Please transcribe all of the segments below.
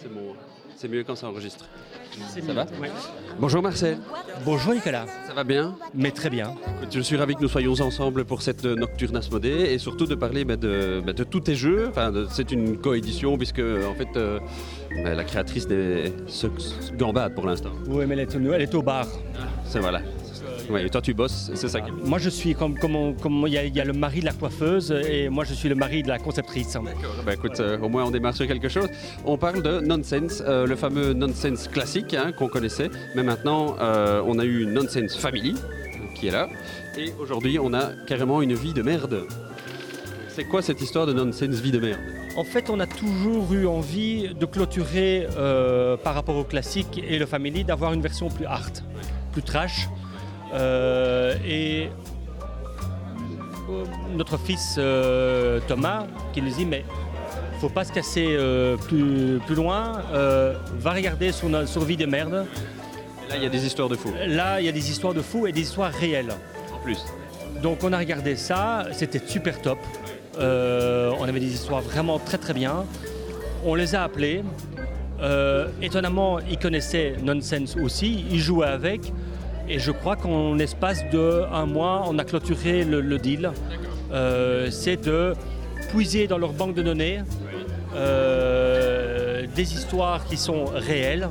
C'est bon. C'est mieux quand ça enregistre. Ça va Bonjour Marcel. Bonjour Nicolas. Ça va bien Mais très bien. Je suis ravi que nous soyons ensemble pour cette Nocturne Asmodée et surtout de parler bah, de, bah, de, tous tes jeux. Enfin, c'est une coédition puisque en fait euh, bah, la créatrice se gambade pour l'instant. Oui, mais elle est, elle est au bar. C'est voilà. Oui, et toi tu bosses, c'est ça qui Moi je suis comme comme il y, a le mari de la coiffeuse et moi je suis le mari de la conceptrice. D'accord. Bah, écoute, euh, au moins on démarre sur quelque chose. On parle de Nonsense, euh, le fameux Nonsense classique hein, qu'on connaissait, mais maintenant euh, on a eu Nonsense Family qui est là et aujourd'hui on a carrément une vie de merde. C'est quoi cette histoire de Nonsense vie de merde? En fait, on a toujours eu envie de clôturer par rapport au classique et le family, d'avoir une version plus hard, plus trash, et euh, notre fils euh, Thomas qui nous dit mais faut pas se casser plus, plus loin, va regarder sur, sur Vie de merde. là il y a des histoires de fous. Là il y a des histoires de fous et des histoires réelles. En plus. Donc on a regardé ça, c'était super top. on avait des histoires vraiment très très bien. On les a appelés. étonnamment, ils connaissaient Nonsense aussi, ils jouaient avec. Et je crois qu'en espace de un mois, on a clôturé le, deal. Euh, c'est de puiser dans leur banque de données euh, des histoires qui sont réelles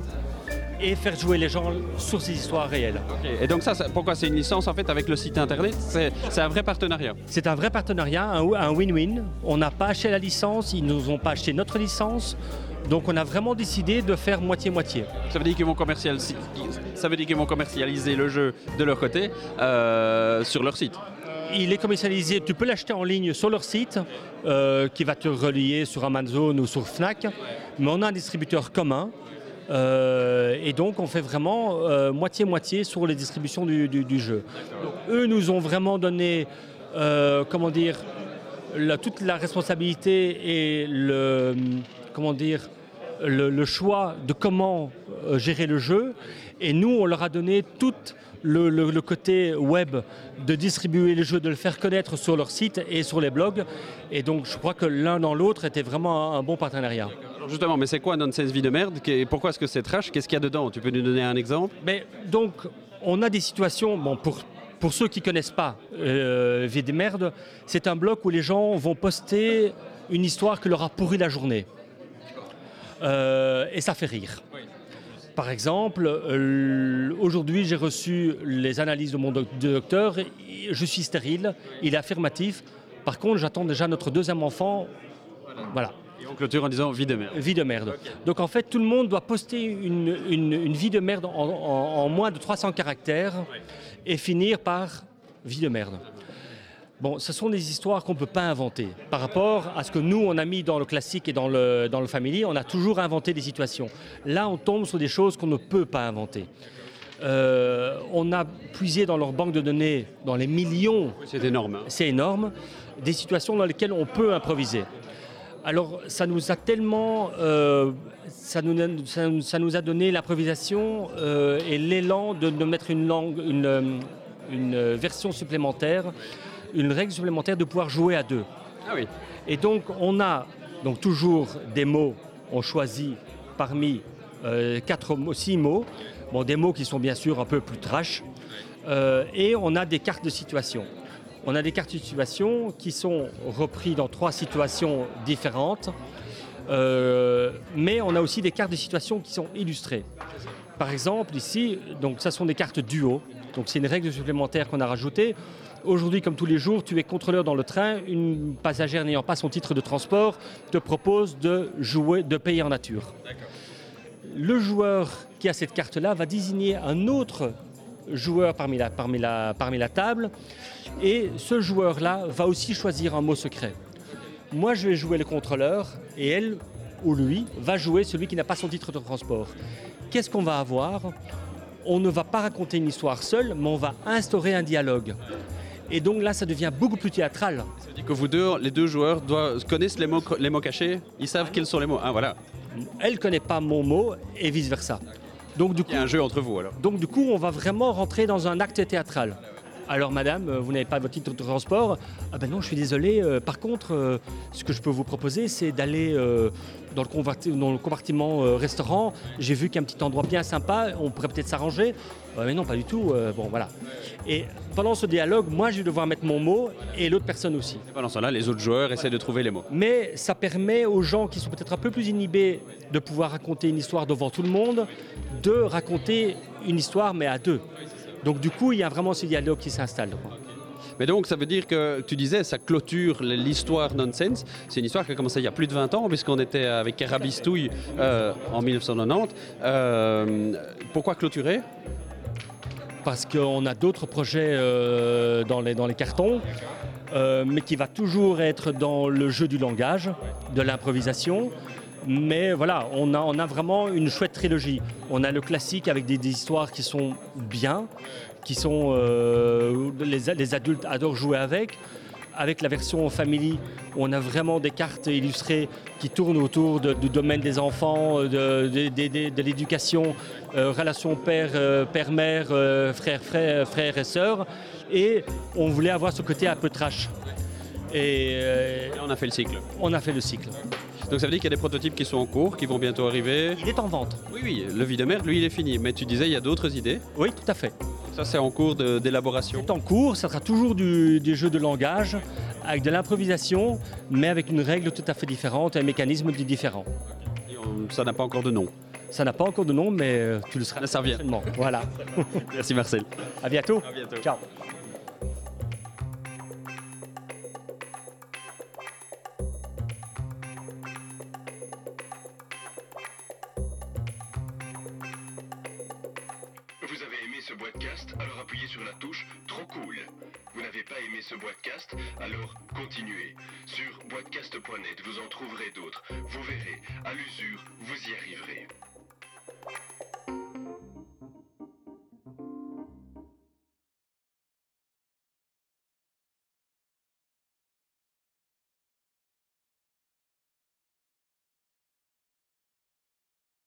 et faire jouer les gens sur ces histoires réelles. Et donc ça, pourquoi c'est une licence en fait avec le site internet? C'est un vrai partenariat C'est un vrai partenariat, un win-win. On n'a pas acheté la licence, ils ne nous ont pas acheté notre licence. Donc on a vraiment décidé de faire moitié-moitié. Ça veut dire qu'ils vont commercialiser, ça veut dire qu'ils vont commercialiser le jeu de leur côté euh, sur leur site. Il est commercialisé, tu peux l'acheter en ligne sur leur site euh, qui va te relier sur Amazon ou sur Fnac, mais on a un distributeur commun euh, et donc on fait vraiment moitié-moitié sur les distributions du, jeu. eux nous ont vraiment donné, comment dire, toute la responsabilité et le, comment dire, le, choix de comment euh, gérer le jeu. Et nous, on leur a donné tout le, côté web de distribuer les jeux, de le faire connaître sur leur site et sur les blogs. Et donc, je crois que l'un dans l'autre était vraiment un, bon partenariat. justement, mais c'est quoi Nonsense Vie de merde Pourquoi est-ce que c'est trash? Qu'est-ce qu'il y a dedans? Tu peux nous donner un exemple? Mais, Donc, on a des situations, bon, pour, pour ceux qui ne connaissent pas euh, Vie de merde, c'est un blog où les gens vont poster une histoire qui leur a pourri la journée. Euh, et ça fait rire. Par exemple, euh, aujourd'hui j'ai reçu les analyses de mon docteur, je suis stérile, il est affirmatif. Par contre, j'attends déjà notre deuxième enfant. Voilà. Et on clôture en disant vie de merde. Vie de merde. Donc en fait, tout le monde doit poster une, vie de merde en, moins de 300 caractères et finir par vie de merde. Bon, ce sont des histoires qu'on ne peut pas inventer. Par rapport à ce que nous, on a mis dans le classique et dans le, dans le family, on a toujours inventé des situations. Là, on tombe sur des choses qu'on ne peut pas inventer. Euh, on a puisé dans leur banque de données, dans les millions. C'est énorme. Hein. C'est énorme. Des situations dans lesquelles on peut improviser. Alors, ça nous a tellement. Euh, ça, nous, ça, nous, a donné l'improvisation euh, et l'élan de, de, mettre une, langue, une, une version supplémentaire une règle supplémentaire de pouvoir jouer à deux. Ah oui. Et donc on a donc toujours des mots, on choisit parmi euh, quatre mots, six mots, bon, des mots qui sont bien sûr un peu plus trash, euh, et on a des cartes de situation. On a des cartes de situation qui sont reprises dans trois situations différentes, euh, mais on a aussi des cartes de situation qui sont illustrées. Par exemple, ici, donc ça sont des cartes duo. Donc c'est une règle supplémentaire qu'on a rajoutée. Aujourd'hui, comme tous les jours, tu es contrôleur dans le train. Une passagère n'ayant pas son titre de transport te propose de jouer, de payer en nature. Le joueur qui a cette carte-là va désigner un autre joueur parmi la, parmi la, parmi la table. Et ce joueur-là va aussi choisir un mot secret. Moi, je vais jouer le contrôleur et elle ou lui va jouer celui qui n'a pas son titre de transport. Qu'est-ce qu'on va avoir? On ne va pas raconter une histoire seule, mais on va instaurer un dialogue. Et donc là, ça devient beaucoup plus théâtral. Ça veut dire que vous deux, les deux joueurs, doivent, connaissent les mots, les mots cachés Ils savent quels sont les mots Ah voilà. Elle ne connaît pas mon mot et vice-versa. Donc du coup, Il y a un jeu entre vous alors. Donc du coup, on va vraiment rentrer dans un acte théâtral. Alors madame, euh, vous n'avez pas votre titre de transport Ah ben non, je suis désolé. Euh, par contre, euh, ce que je peux vous proposer, c'est d'aller dans le, dans le compartiment euh, restaurant, j'ai vu qu'un petit endroit bien sympa, on pourrait peut-être s'arranger. Euh, mais non, pas du tout. Euh, bon, voilà. Et pendant ce dialogue, moi, je vais devoir mettre mon mot et l'autre personne aussi. Et pendant cela, les autres joueurs essaient de trouver les mots. Mais ça permet aux gens qui sont peut-être un peu plus inhibés de pouvoir raconter une histoire devant tout le monde, de raconter une histoire, mais à deux. Donc du coup, il y a vraiment ce dialogue qui s'installe. Mais donc, ça veut dire que tu disais, ça clôture l'histoire Nonsense. C'est une histoire qui a commencé il y a plus de 20 ans, puisqu'on était avec Carabistouille euh, en 1990. Euh, pourquoi clôturer? Parce qu'on a d'autres projets euh, dans, les, dans les cartons, mais qui va toujours être dans le jeu du langage, de l'improvisation. Mais voilà, on a, vraiment une chouette trilogie. On a le classique avec des, histoires qui sont bien, qui sont euh, les, adultes adorent jouer avec. Avec la version Family, on a vraiment des cartes illustrées qui tournent autour du domaine des enfants, de, l'éducation, euh, relation père, euh, et sœur. Et on voulait avoir ce côté un peu trash. Et on a fait le cycle. On a fait le cycle. Donc ça veut dire qu'il y a des prototypes qui sont en cours, qui vont bientôt arriver. Il est en vente. Oui, oui, le vide mer, lui, il est fini. Mais tu disais, il y a d'autres idées Oui, tout à fait. Ça, c'est en cours d'élaboration C'est en cours, ça sera toujours du, jeu de langage, avec de l'improvisation, mais avec une règle tout à fait différente, un mécanisme différent. ça n'a pas encore de nom ça n'a pas encore de nom, mais euh, tu le seras. Ça revient. Voilà. Merci Marcel. À bientôt. À bientôt. Ciao. Ce podcast, alors appuyez sur la touche Trop cool. Vous n'avez pas aimé ce podcast, alors continuez. Sur podcast.net, vous en trouverez d'autres. Vous verrez, à l'usure, vous y arriverez.